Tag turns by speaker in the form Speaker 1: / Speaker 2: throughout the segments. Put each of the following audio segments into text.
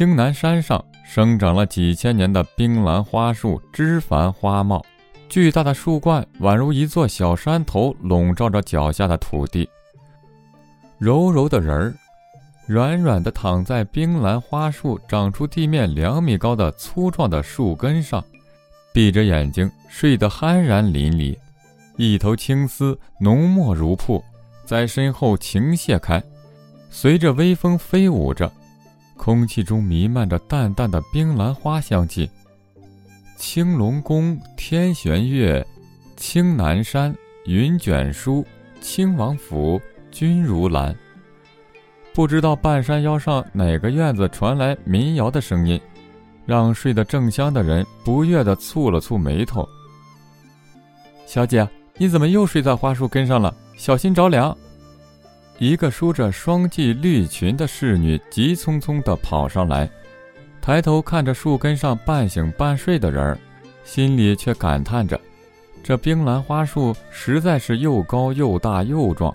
Speaker 1: 青南山上生长了几千年的冰兰花树，枝繁花茂，巨大的树冠宛如一座小山头，笼罩着脚下的土地。柔柔的人儿，软软的躺在冰兰花树长出地面两米高的粗壮的树根上，闭着眼睛睡得酣然淋漓，一头青丝浓墨如瀑，在身后倾泻开，随着微风飞舞着，空气中弥漫着淡淡的冰兰花香气。青龙宫天玄月，青南山云卷舒，青王府。君如兰。不知道半山腰上哪个院子传来民谣的声音，让睡得正香的人不悦地蹙了蹙眉头。小姐，你怎么又睡在花树根上了？小心着凉！一个梳着双髻绿裙的侍女急匆匆地跑上来，抬头看着树根上半醒半睡的人儿，心里却感叹着：这冰兰花树实在是又高又大又壮。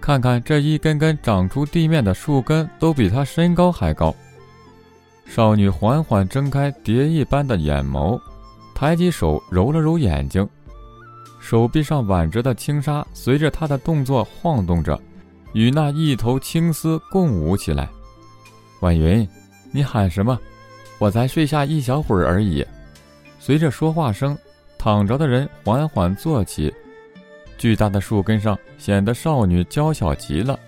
Speaker 1: 看看这一根根长出地面的树根，都比他身高还高。少女缓缓睁开蝶一般的眼眸，抬起手揉了揉眼睛，手臂上挽着的轻纱随着她的动作晃动着，与那一头青丝共舞起来。婉云，你喊什么？我才睡下一小会儿而已。随着说话声，躺着的人缓缓坐起。巨大的树根上显得少女娇小极了，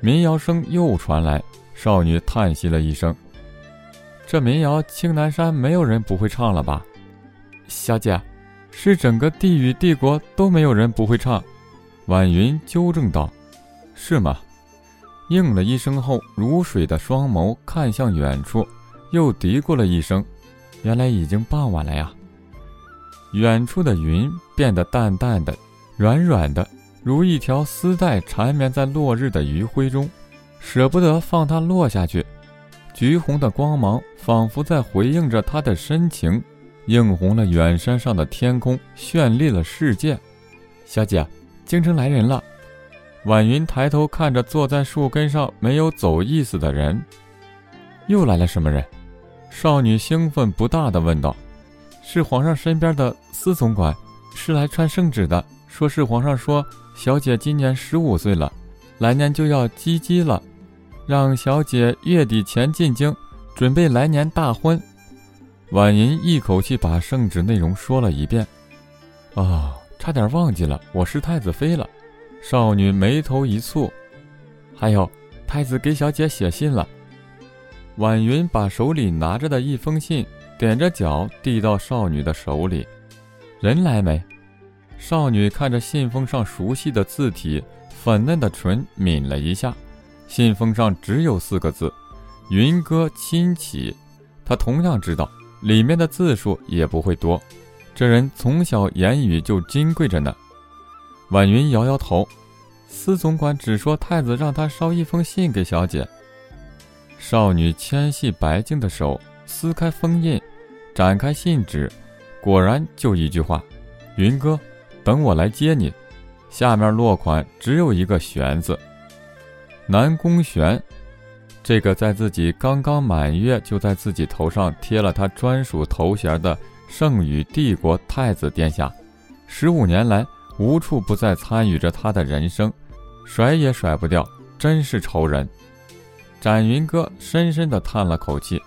Speaker 1: 民谣声又传来，少女叹息了一声：“这民谣青南山没有人不会唱了吧？”小姐，是整个地狱帝国都没有人不会唱。婉云纠正道：“是吗？”应了一声后，如水的双眸看向远处，又嘀咕了一声：“原来已经傍晚了呀。”远处的云变得淡淡的。软软的，如一条丝带缠绵在落日的余晖中，舍不得放它落下去。橘红的光芒仿佛在回应着他的深情，映红了远山上的天空，绚丽了世界。小姐，京城来人了。婉云抬头看着坐在树根上没有走意思的人，又来了什么人？少女兴奋不大地问道：“是皇上身边的司总管，是来传圣旨的。”说是皇上说，小姐今年十五岁了，来年就要及笄了，让小姐月底前进京，准备来年大婚。婉莹一口气把圣旨内容说了一遍。啊，差点忘记了，我是太子妃了。少女眉头一蹙。还有，太子给小姐写信了。婉云把手里拿着的一封信踮着脚递到少女的手里。人来没？少女看着信封上熟悉的字体，粉嫩的唇抿了一下。信封上只有四个字：“云歌亲启。”她同样知道里面的字数也不会多。这人从小言语就金贵着呢。婉云摇摇头，司总管只说太子让他捎一封信给小姐。少女纤细白净的手撕开封印，展开信纸，果然就一句话：“云歌。”等我来接你，下面落款只有一个“玄”字。南宫玄，这个在自己刚刚满月就在自己头上贴了他专属头衔的圣宇帝国太子殿下，十五年来无处不在参与着他的人生，甩也甩不掉，真是愁人。展云哥深深地叹了口气，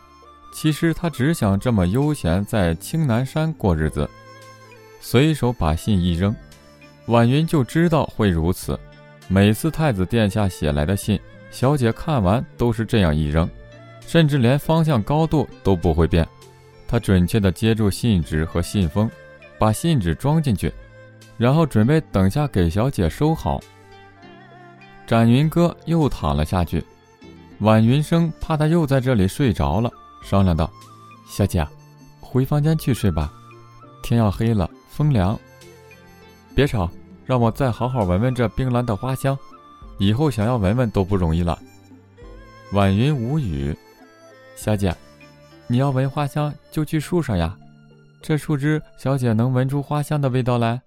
Speaker 1: 其实他只想这么悠闲在青南山过日子。随手把信一扔，婉云就知道会如此。每次太子殿下写来的信，小姐看完都是这样一扔，甚至连方向高度都不会变。她准确地接住信纸和信封，把信纸装进去，然后准备等下给小姐收好。展云哥又躺了下去，婉云生怕他又在这里睡着了，商量道：“小姐，回房间去睡吧，天要黑了。”风凉，别吵，让我再好好闻闻这冰兰的花香，以后想要闻闻都不容易了。婉云无语，小姐，你要闻花香就去树上呀，这树枝小姐能闻出花香的味道来。